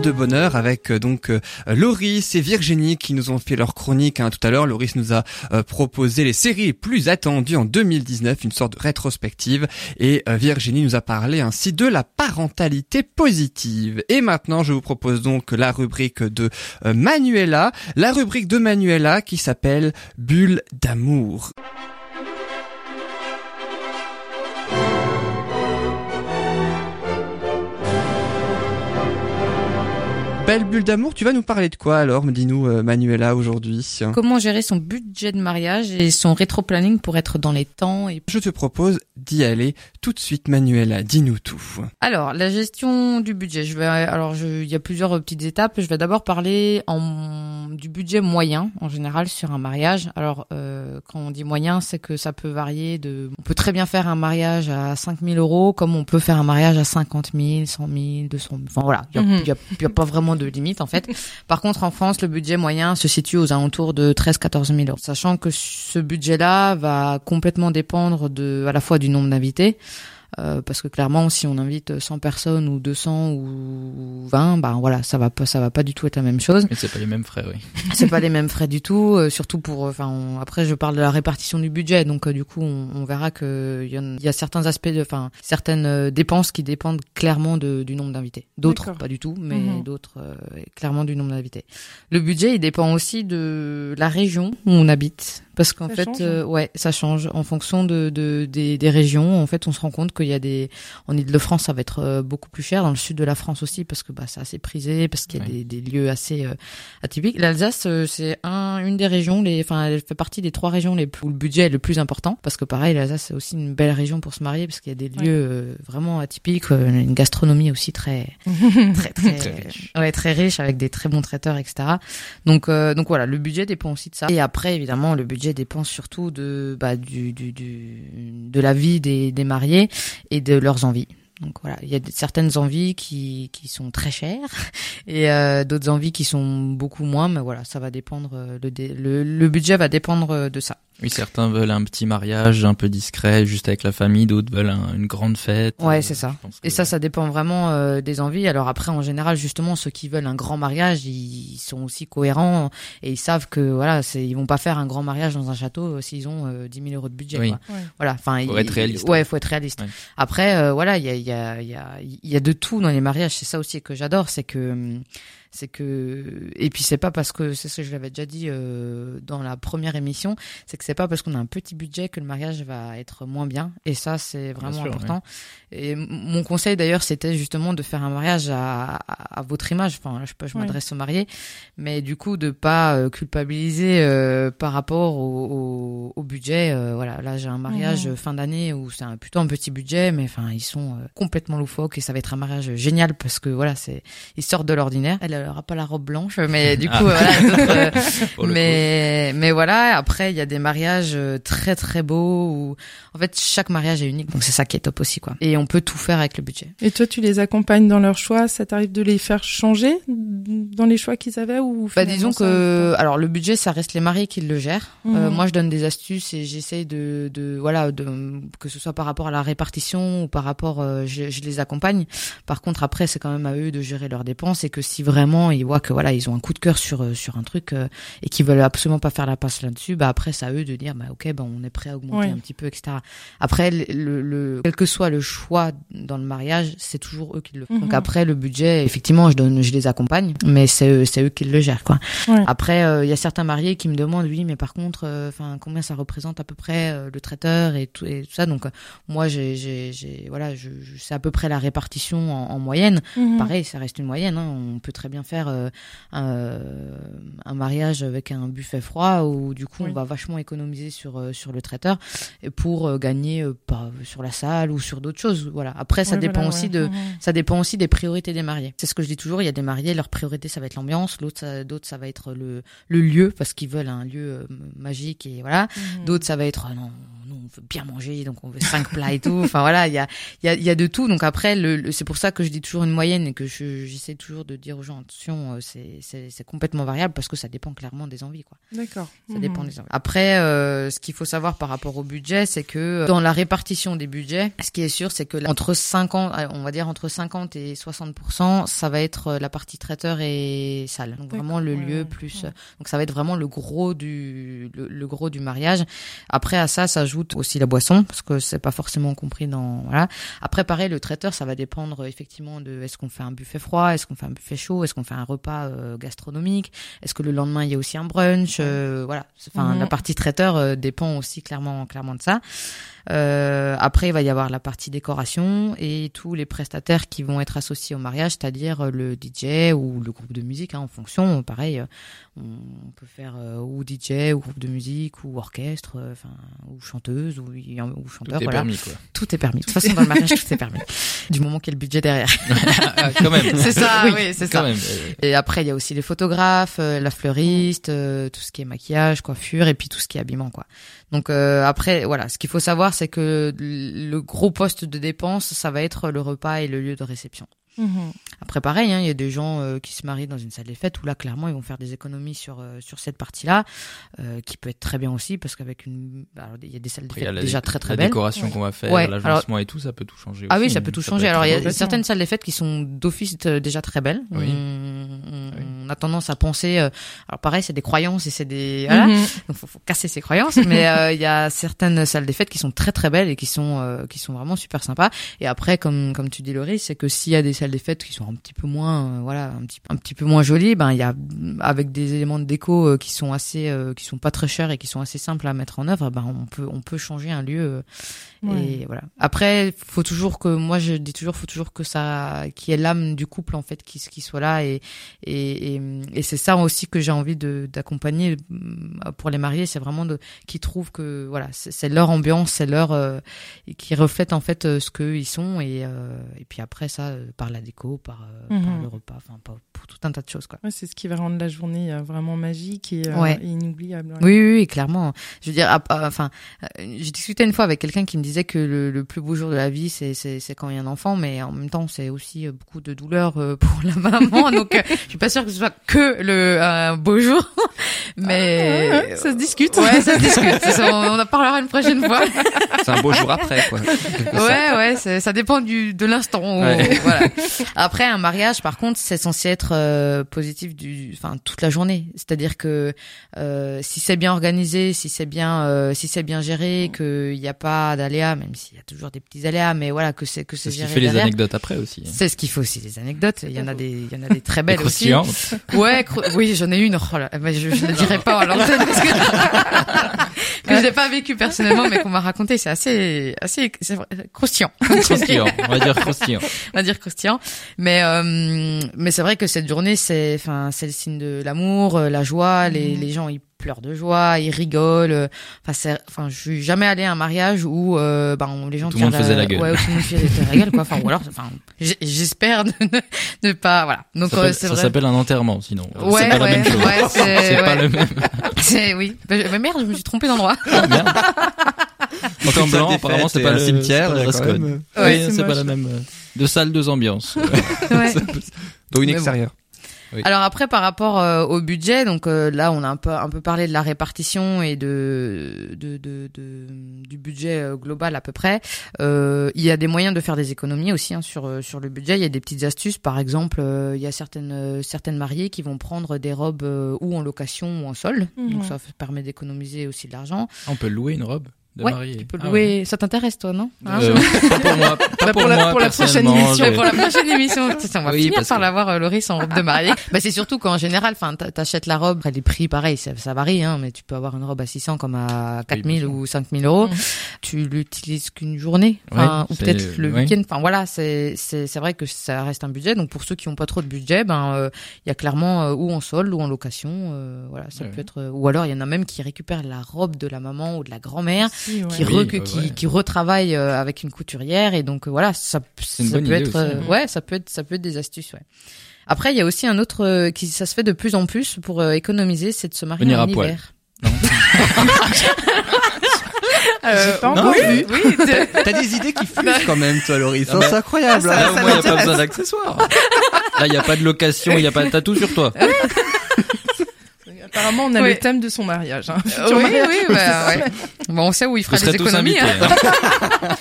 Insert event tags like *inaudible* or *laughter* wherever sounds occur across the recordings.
de bonheur avec euh, donc euh, Loris et Virginie qui nous ont fait leur chronique hein, tout à l'heure. Loris nous a euh, proposé les séries plus attendues en 2019, une sorte de rétrospective, et Virginie nous a parlé ainsi de la parentalité positive. Et maintenant, je vous propose donc la rubrique de Manuela, la rubrique de Manuela qui s'appelle Bulle d'amour. Belle bulle d'amour, tu vas nous parler de quoi alors, me dis-nous euh, Manuela aujourd'hui Comment gérer son budget de mariage et son rétro-planning pour être dans les temps et... Je te propose d'y aller tout de suite Manuela, dis-nous tout. Alors, la gestion du budget, je vais alors il y a plusieurs petites étapes, je vais d'abord parler en du budget moyen en général sur un mariage. Alors euh, quand on dit moyen, c'est que ça peut varier de on peut très bien faire un mariage à 5000 euros comme on peut faire un mariage à 50 000, 100 000, 200 000. Enfin voilà, il n'y a, y a pas vraiment de limite en fait. *laughs* Par contre, en France, le budget moyen se situe aux alentours de 13-14 000 euros, sachant que ce budget-là va complètement dépendre de à la fois du nombre d'invités, euh, parce que clairement, si on invite 100 personnes ou 200 ou 20, ben voilà, ça va pas, ça va pas du tout être la même chose. Mais c'est pas les mêmes frais, oui. *laughs* c'est pas les mêmes frais du tout, euh, surtout pour, enfin, après je parle de la répartition du budget, donc euh, du coup on, on, verra que il y, y, a certains aspects, enfin certaines dépenses qui dépendent clairement de, du nombre d'invités, d'autres pas du tout, mais mhm. d'autres clairement du nombre d'invités. Le budget, il dépend aussi de la région où on habite parce qu'en fait, euh, ouais, ça change en fonction de, de des, des, régions. En fait, on se rend compte qu'il y a des en Île-de-France, ça va être euh, beaucoup plus cher. Dans le sud de la France aussi, parce que bah c'est assez prisé, parce qu'il y a des, des, lieux assez euh, atypiques. L'Alsace, c'est un une des régions, les, enfin, elle fait partie des trois régions les plus, où le budget est le plus important. Parce que pareil, l'Alsace c'est aussi une belle région pour se marier, parce qu'il y a des lieux vraiment atypiques, une gastronomie aussi très *laughs* très très, très riche. ouais très riche avec des très bons traiteurs, etc. Donc donc voilà, le budget dépend aussi de ça. Et après, évidemment, le budget budget dépend surtout de, bah, du, du, du, de la vie des, des mariés et de leurs envies. Donc voilà, il y a certaines envies qui, qui sont très chères *laughs* et euh, d'autres envies qui sont beaucoup moins, mais voilà, ça va dépendre. Euh, le, le, le budget va dépendre de ça. Oui, certains veulent un petit mariage un peu discret, juste avec la famille, d'autres veulent une grande fête. Ouais, euh, c'est ça. Et ça, ça dépend vraiment euh, des envies. Alors après, en général, justement, ceux qui veulent un grand mariage, ils sont aussi cohérents et ils savent que voilà, c'est, ils vont pas faire un grand mariage dans un château euh, s'ils ont euh, 10 000 euros de budget. Quoi. Voilà. Enfin, faut être réaliste. Ouais, faut être réaliste. Après, voilà, il y a, il y a, il y a, il y a de tout dans les mariages. C'est ça aussi que j'adore, c'est que hum, c'est que et puis c'est pas parce que c'est ce que je l'avais déjà dit euh, dans la première émission, c'est que c'est pas parce qu'on a un petit budget que le mariage va être moins bien et ça c'est vraiment important. Et mon conseil d'ailleurs c'était justement de faire un mariage à, à, votre image. Enfin, je, je m'adresse aux mariés, mais du coup de pas euh, culpabiliser euh, par rapport au, au, au budget. Euh, voilà, là j'ai un mariage mmh. fin d'année où c'est plutôt un petit budget, mais enfin ils sont complètement loufoques et ça va être un mariage génial parce que voilà c'est ils sortent de l'ordinaire. Elle elle aura pas la robe blanche, mais du ah. *laughs* coup, voilà. Euh, mais mais voilà. Après, il y a des mariages euh, très très beaux où, en fait, chaque mariage est unique. Donc c'est ça qui est top aussi, quoi. Et on peut tout faire avec le budget. Et toi, tu les accompagnes dans leurs choix. Ça t'arrive de les faire changer dans les choix qu'ils avaient ou Bah disons que, alors le budget, ça reste les mariés qui le gèrent. Euh, mhm. moi, je donne des astuces et j'essaie de, de voilà, de que ce soit par rapport à la répartition ou par rapport, je, je les accompagne. Par contre, après, c'est quand même à eux de gérer leurs dépenses et que si vraiment ils voient que voilà ils ont un coup de cœur sur euh, sur un truc euh, et qu'ils veulent absolument pas faire la passe là-dessus bah après c'est à eux de dire bah ok bah on est prêt à augmenter un petit peu etc après le, le, quel que soit le choix dans le mariage c'est toujours eux qui le font. Donc mhm. après le budget effectivement je donne je les accompagne mais c'est eux c'est eux qui le gèrent quoi. Après euh, il y a certains mariés qui me demandent oui mais par contre enfin combien ça représente à peu près le traiteur et tout et tout ça. Donc moi j'ai j'ai voilà je, je c'est à peu près la répartition en, en moyenne. Mhm. pareil ça reste une moyenne hein, on peut très bien faire euh, un, mariage avec un buffet froid où du coup on va vachement économiser sur euh, sur le traiteur et pour euh, gagner pas sur la salle ou sur d'autres choses. Voilà. Après ça dépend aussi de ça dépend aussi des priorités des mariés. C'est ce que je dis toujours. Il y a des mariés leur priorité ça va être l'ambiance, l'autre d'autres ça va être le le lieu parce qu'ils veulent un lieu magique et voilà. Mhm. D'autres ça va être non on veut bien manger, donc on veut cinq plats et tout. Enfin voilà, il y a, y, a, y a de tout. Donc après, le, c'est pour ça que je dis toujours une moyenne et que j'essaie toujours de dire aux gens attention, euh, c'est complètement variable parce que ça dépend clairement des envies. D'accord. Ça Mhm. dépend des envies. Après, euh, ce qu'il faut savoir par rapport au budget, c'est que euh, dans la répartition des budgets, ce qui est sûr, c'est que là, entre 50, euh, on va dire entre 50 et 60 ça va être la partie traiteur et salle. Donc vraiment le D'accord, lieu ouais, plus. ouais. Donc ça va être vraiment le gros du le, le gros du mariage. Après à ça s'ajoute aussi la boisson parce que c'est pas forcément compris dans voilà. Après pareil le traiteur ça va dépendre effectivement de est-ce qu'on fait un buffet froid, est-ce qu'on fait un buffet chaud, est-ce qu'on fait un repas euh, gastronomique, est-ce que le lendemain il y a aussi un brunch, euh, voilà. Enfin Mhm. la partie traiteur euh, dépend aussi clairement clairement de ça. Euh, après, il va y avoir la partie décoration et tous les prestataires qui vont être associés au mariage, c'est-à-dire euh, le DJ ou le groupe de musique, hein, en fonction. Pareil, on peut faire euh, ou DJ ou groupe de musique ou orchestre, enfin ou chanteuse ou, ou Tout chanteur. est voilà. permis, quoi. Tout est permis. De toute façon, dans le mariage, tout est permis. *laughs* Du moment qu'il y a le budget derrière. *laughs* Ah, quand même. C'est ça, Oui, oui, c'est ça. même. Et après, il y a aussi les photographes, euh, la fleuriste, euh, tout ce qui est maquillage, coiffure, et puis tout ce qui est habillement, quoi. Donc euh, après, voilà, ce qu'il faut savoir, c'est que le gros poste de dépense, ça va être le repas et le lieu de réception. Mhm. Après, pareil, hein, il y a des gens euh, qui se marient dans une salle des fêtes où là, clairement, ils vont faire des économies sur euh, sur cette partie-là, euh, qui peut être très bien aussi parce qu'avec une, alors, il y a des salles a fêtes la, déjà très très la belles. décoration qu'on va faire, Ouais, l'agencement et tout, ça peut tout changer. Ah aussi. oui, ça peut tout changer. Alors, il y a certaines salles des fêtes qui sont d'office euh, déjà très belles. Oui. On, on- Oui. on a tendance à penser. euh, alors, pareil, c'est des croyances et c'est des voilà. Mhm. Donc, faut, faut casser ses croyances. *laughs* mais euh, il y a certaines salles des fêtes qui sont très très belles et qui sont euh, qui sont vraiment super sympas. Et après, comme comme tu dis, Laurie, c'est que s'il y a des salles des fêtes qui sont un petit peu moins euh, voilà un petit un petit peu moins jolies, ben il y a avec des éléments de déco euh, qui sont assez euh, qui sont pas très chers et qui sont assez simples à mettre en œuvre, ben on peut on peut changer un lieu. euh, Ouais. et voilà. Après, faut toujours que moi je dis toujours, faut toujours que ça, qu'il y ait l'âme du couple en fait qui qui soit là et et et, et c'est ça aussi que j'ai envie de d'accompagner euh, pour les mariés, c'est vraiment de qu'ils trouvent que voilà, c'est leur ambiance, c'est leur euh, qui reflète en fait euh, ce que ils sont et et puis après ça par la déco, par, euh, par Mhm. le repas, enfin pour tout un tas de choses quoi. Ouais, c'est ce qui va rendre la journée euh, vraiment magique et, euh, Ouais. et inoubliable. ouais. Oui, oui, oui, clairement. Je veux dire, enfin, j'ai discuté une fois avec quelqu'un qui me disait que le, le plus beau jour de la vie, c'est quand il y a un enfant, mais en même temps, c'est aussi beaucoup de douleur euh, *laughs* pour la maman. donc, euh, je suis pas sûre que ce soit que le beau jour, mais Ah, ouais, ça se discute. Ouais, ça se discute. On on en parlera une prochaine fois. C'est un beau jour après, quoi. *laughs* sorte. Ouais, ouais, ça dépend du de l'instant. où- Ouais. Voilà. *laughs* Après, un mariage, par contre, c'est censé être euh, positif du, enfin, toute la journée. C'est-à-dire que euh, si c'est bien organisé, si c'est bien, euh, si c'est bien géré, qu'il n'y a pas d'aléas, même s'il y a toujours des petits aléas, mais voilà, que c'est que c'est C'est ce qui géré les anecdotes après aussi. hein. C'est ce qu'il faut aussi, les anecdotes. Il y en a des, il y en a des très Les belles *laughs* aussi. Ouais, cro- oui, j'en ai une. Oh là, mais je, je ne dirai pas l'antenne parce que, *laughs* *laughs* que je l'ai pas vécu personnellement, mais qu'on m'a raconté. C'est assez, assez, c'est vrai, croustillant. Croustillant. On va dire croustillant. on va dire croustillant. Mais euh, mais c'est vrai que cette journée, c'est enfin c'est le signe de l'amour, euh, la joie. Les Mhm. les gens ils pleurent de joie, ils rigolent. euh, Enfin c'est enfin je suis jamais allé à un mariage où euh, ben les gens Tout le monde faisait la gueule. Ouais, tout le monde faisait la gueule quoi. Enfin ou alors enfin j'espère de *laughs* ne de pas voilà. Donc Ça euh, s'appelle- c'est ça s'appelle un enterrement, sinon. Ouais, c'est pas la ouais, même chose. ouais, c'est- *laughs* c'est pas le même. C'est oui. Mais mais merde, je me suis trompée d'endroit. *laughs* Ah, merde. En blanc, apparemment, c'est pas et le un cimetière, c'est pas le il y a dress quand code. même, Oui, Ouais, c'est c'est pas la même. euh, De salles, deux ambiances. Ouais. Donc une extérieure. Oui. Alors après par rapport euh, au budget, donc euh, là on a un peu un peu parlé de la répartition et de de, de, de- du budget euh, global à peu près. Euh, il y a des moyens de faire des économies aussi hein, sur sur le budget. Il y a des petites astuces. Par exemple, euh, il y a certaines euh, certaines mariées qui vont prendre des robes euh, ou en location ou en solde. Donc Mhm. ça f- permet d'économiser aussi de l'argent. On peut louer une robe? De Ouais. Tu peux Ah louer. Ça t'intéresse toi non Hein Euh, pas pour moi. Pas Bah, pour, *laughs* pour la- moi. pour la prochaine émission, pour la prochaine émission. On va Oui, finir par que- l'avoir euh, Loris en robe de mariée. *laughs* bah c'est surtout qu'en général, enfin t'a- t'achètes la robe, après, les prix pareil, ça, ça varie hein, mais tu peux avoir une robe à 600 comme à 4000 sûr. ou 5000 euros. Mhm. Tu l'utilises qu'une journée, Ouais, ou peut-être le ouais. week-end. Enfin voilà, c'est c'est c'est vrai que ça reste un budget. Donc pour ceux qui ont pas trop de budget, ben euh, il y a clairement euh, ou en solde ou en location, euh, voilà, ça Ouais, peut être. ou alors il y en a même qui récupèrent la robe de la maman ou de la grand-mère Ouais. qui, Oui, re- ouais, qui, ouais. qui retravaille euh, avec une couturière et donc euh, voilà ça, ça peut être aussi. euh, ouais ça peut être ça peut être des astuces ouais après il y a aussi un autre euh, qui ça se fait de plus en plus pour euh, économiser c'est de se marier Venir en à poil. hiver Non. *laughs* Euh, pas non, encore oui, vu. oui, T'as des idées qui fusent quand même, toi, Loris. Ah bah, C'est incroyable. Là, hein. au moins, il n'y a pas besoin d'accessoires. Là, il y a pas de location, il y a pas de tatou sur toi. Apparemment, on a Oui. le thème de son mariage. Hein. oui, Futur mariage. oui, bah, *laughs* ouais. Bon, on sait où il Vous fera serez des tous économies. invités. hein.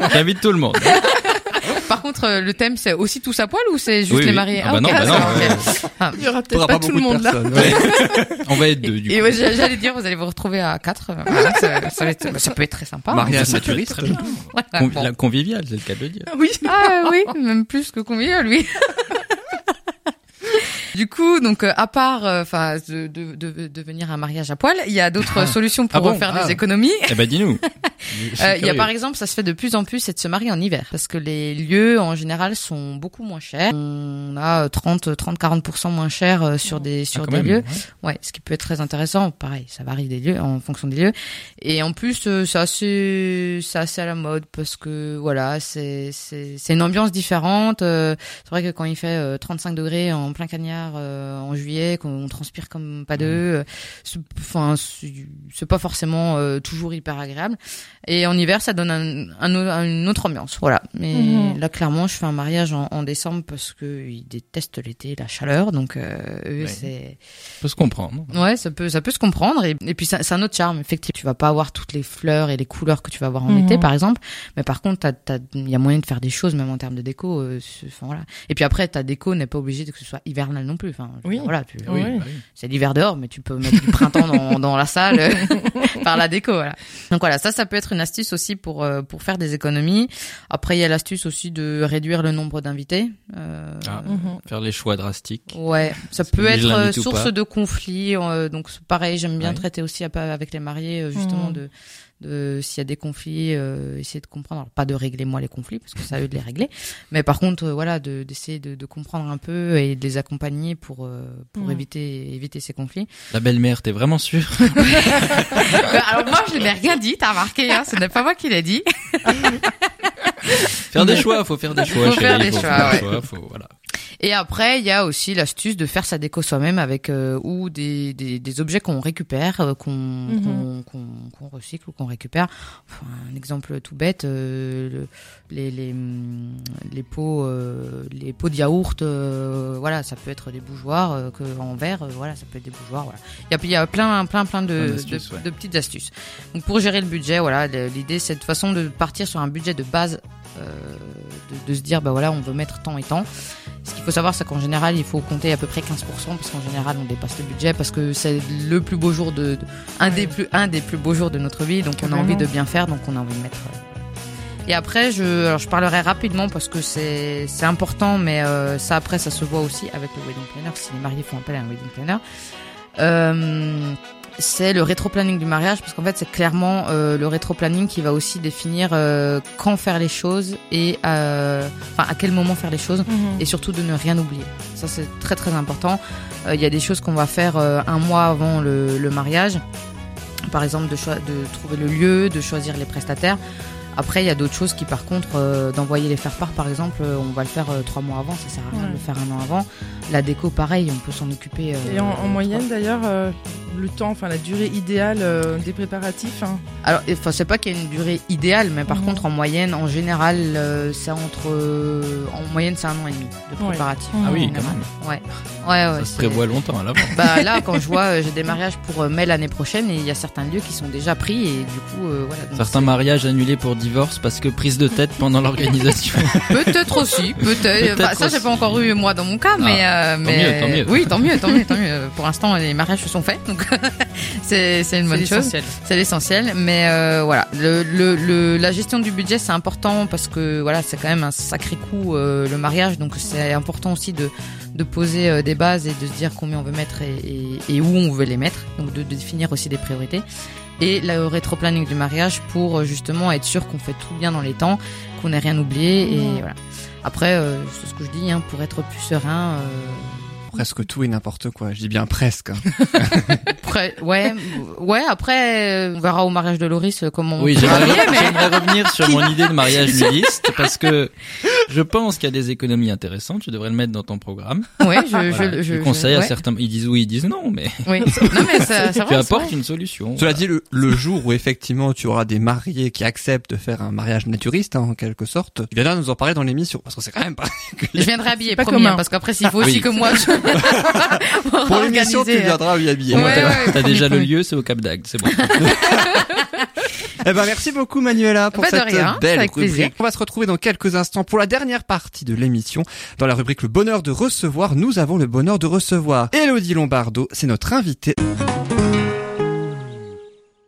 hein. J'invite tout le monde. *laughs* Par contre, euh, le thème, c'est aussi tous à poil ou c'est juste Oui, les oui. mariés Ah bah non, bah non, ok. Il y aura peut-être pas, tout le beaucoup de monde là. ouais. *laughs* On va être deux, du Et coup. ouais, j'a- j'allais dire, vous allez vous retrouver à quatre. euh, voilà, ça, ça va être- ça peut être très sympa. hein. Mariage Ça peut être naturiste. très bien. Voilà, Convi- bon. la conviviale, c'est le cas de le dire. Oui. Ah oui, même plus que combien lui. Du coup, donc euh, à part, euh, enfin, de, de, de, de venir à un mariage à poil, il y a d'autres solutions pour Ah bon faire Ah. des économies. Eh ben, dis-nous. *laughs* Euh, Il y a par exemple, ça se fait de plus en plus, c'est de se marier en hiver, parce que les lieux en général sont beaucoup moins chers. On a 30, 30, 40% moins cher euh, sur des Ah, sur des même, lieux. ouais. Ouais, ce qui peut être très intéressant. Pareil, ça varie des lieux en fonction des lieux. Et en plus, euh, c'est assez, c'est assez à la mode parce que voilà, c'est c'est c'est une ambiance différente. C'est vrai que quand il fait euh, 35 degrés en plein cagnard en juillet, qu'on transpire comme pas deux, c'est- enfin c'est pas forcément toujours hyper agréable. Et en hiver, ça donne un, un une autre ambiance. Voilà. Mais Mhm. là, clairement, je fais un mariage en, en décembre parce que ils détestent l'été, la chaleur. Donc euh, eux, Ouais. c'est Peut se comprendre. Ouais, ça peut, ça peut se comprendre. Et, et puis, ça- c'est un autre charme. Effectivement, tu vas pas avoir toutes les fleurs et les couleurs que tu vas avoir en Mhm. été, par exemple. Mais par contre, t'as- t'as- il y a moyen de faire des choses, même en termes de déco. euh, enfin, voilà. Et puis après, ta déco n'est pas obligée de que ce soit hivernal non plus. Enfin, Oui. dire, voilà, tu, Oui. oui. c'est l'hiver dehors, mais tu peux mettre du printemps dans, dans la salle *laughs* *laughs* par la déco. Voilà. Donc voilà, ça, ça peut être une astuce aussi pour euh, pour faire des économies. Après, il y a l'astuce aussi de réduire le nombre d'invités. Euh, Ah. Mhm. Faire les choix drastiques. Ouais, ça peut être euh, source de conflits. euh, donc pareil, j'aime bien Ouais. traiter aussi avec les mariés, justement Mhm. de s'il y a des conflits, euh, essayer de comprendre. Alors pas de régler moi les conflits parce que c'est à eux de les régler, mais par contre euh, voilà de d'essayer de, de comprendre un peu et de les accompagner pour euh, pour Mhm. éviter éviter ces conflits. La belle-mère, t'es vraiment sûr Euh, *laughs* alors moi je n'ai rien dit, t'as remarqué, hein, ce n'est pas moi qui l'ai dit. Faire des choix, faut faire des choix, Faut chérie, faire des faut choix, faire des ouais. choix, faut, voilà. Et après, il y a aussi l'astuce de faire sa déco soi-même avec euh, ou des, des, des objets qu'on récupère, euh, qu'on Mhm. qu'on recycle ou qu'on récupère. Enfin, un exemple tout bête, euh, le- les, les, hum, les pots, euh, les pots de yaourt, euh, voilà, ça peut être des bougeoirs euh, que en verre, euh, voilà, ça peut être des bougeoirs. Voilà. Il y a, il y a plein, plein, plein de, Plein d'astuces, de, ouais. de petites astuces. Donc pour gérer le budget, voilà, l'idée c'est de façon de partir sur un budget de base, euh, de, se dire bah voilà, on veut mettre tant et tant. Ce qu'il faut savoir, c'est qu'en général, il faut compter à peu près 15%, parce qu'en général, on dépasse le budget, parce que c'est le plus beau jour de, un des plus, un des plus beaux jours de notre vie, donc on a envie de bien faire, donc on a envie de mettre. euh. Et après, je, parlerai rapidement parce que c'est, c'est important, mais euh, ça après, ça se voit aussi avec le wedding planner, si les mariés font appel à un wedding planner. Euh, c'est le rétro-planning du mariage, parce qu'en fait, c'est clairement euh, le rétro-planning qui va aussi définir euh, quand faire les choses et euh, enfin à quel moment faire les choses Mhm. et surtout de ne rien oublier. Ça c'est très très important. Il y a des choses qu'on va faire un mois avant le, le mariage, par exemple de, trouver le lieu, de choisir les prestataires. Après, il y a d'autres choses qui, par contre, euh, d'envoyer les faire-part, par exemple, euh, on va le faire euh, trois mois avant, ça sert à rien Ouais. de le faire un an avant. La déco, pareil, on peut s'en occuper. Et en, en moyenne d'ailleurs, le temps, enfin la durée idéale euh, des préparatifs. hein. Alors, enfin, c'est pas qu'il y a une durée idéale, mais par contre, en moyenne, en général, euh, c'est entre, euh, en moyenne, c'est un an et demi de Ouais. préparatif. Ah oui, quand même. Ouais, ouais, ouais. Ça se prévoit longtemps à l'avant. *laughs* Bah là, quand je vois, euh, j'ai des mariages pour euh, mai l'année prochaine et il y a certains lieux qui sont déjà pris et du coup, euh, voilà. donc Certains mariages annulés pour divorce parce que prise de tête pendant l'organisation. *laughs* Peut-être aussi, peut-être. Peut-être Enfin, ça, j'ai pas encore eu moi dans mon cas, mais euh, mais mieux, tant mieux. oui, tant mieux, tant mieux, tant mieux. Pour l'instant, les mariages se sont faits, donc *laughs* c'est c'est une bonne chose. l'essentiel. C'est l'essentiel, mais euh, voilà, le, le, le, la gestion du budget c'est important parce que voilà, c'est quand même un sacré coût euh, le mariage, donc c'est important aussi de de poser euh, des bases et de se dire combien on veut mettre et, et, et où on veut les mettre, donc de, de définir aussi des priorités. Et le rétro-planning du mariage pour euh, justement être sûr qu'on fait tout bien dans les temps, qu'on n'ait rien oublié et voilà. Après, euh, c'est ce que je dis, hein, pour être plus serein. Euh, Presque tout et n'importe quoi. Je dis bien presque. hein. *laughs* après, ouais, ouais. Après, euh, on verra au mariage de Loris euh, comment. on Oui, mais- j'aimerais revenir sur mon idée de mariage *laughs* nudiste parce que Je pense qu'il y a des économies intéressantes. Tu devrais le mettre dans ton programme. Oui, je, Voilà. je, je, je conseille à ouais. certains. Ils disent oui, ils disent non, mais Oui. Non mais ça, *laughs* ça tu va, apportes une solution. Cela dit, le, le jour où effectivement tu auras des mariés qui acceptent de faire un mariage naturiste, hein, en quelque sorte, il viendra nous en parler dans l'émission, parce que c'est quand même pas... *laughs* Je viendrai habiller, pas commun. parce qu'après s'il faut aussi que moi je *laughs* Pour l'émission, tu viendras y habiller. Ouais, t'as ouais, promis, déjà le lieu, c'est au Cap d'Agde, c'est bon. Eh ben, merci beaucoup, Manuela, pour Pas de cette rien, belle rubrique. plaisir. On va se retrouver dans quelques instants pour la dernière partie de l'émission. Dans la rubrique Le bonheur de recevoir, nous avons le bonheur de recevoir Elodie Lombardo. C'est notre invitée.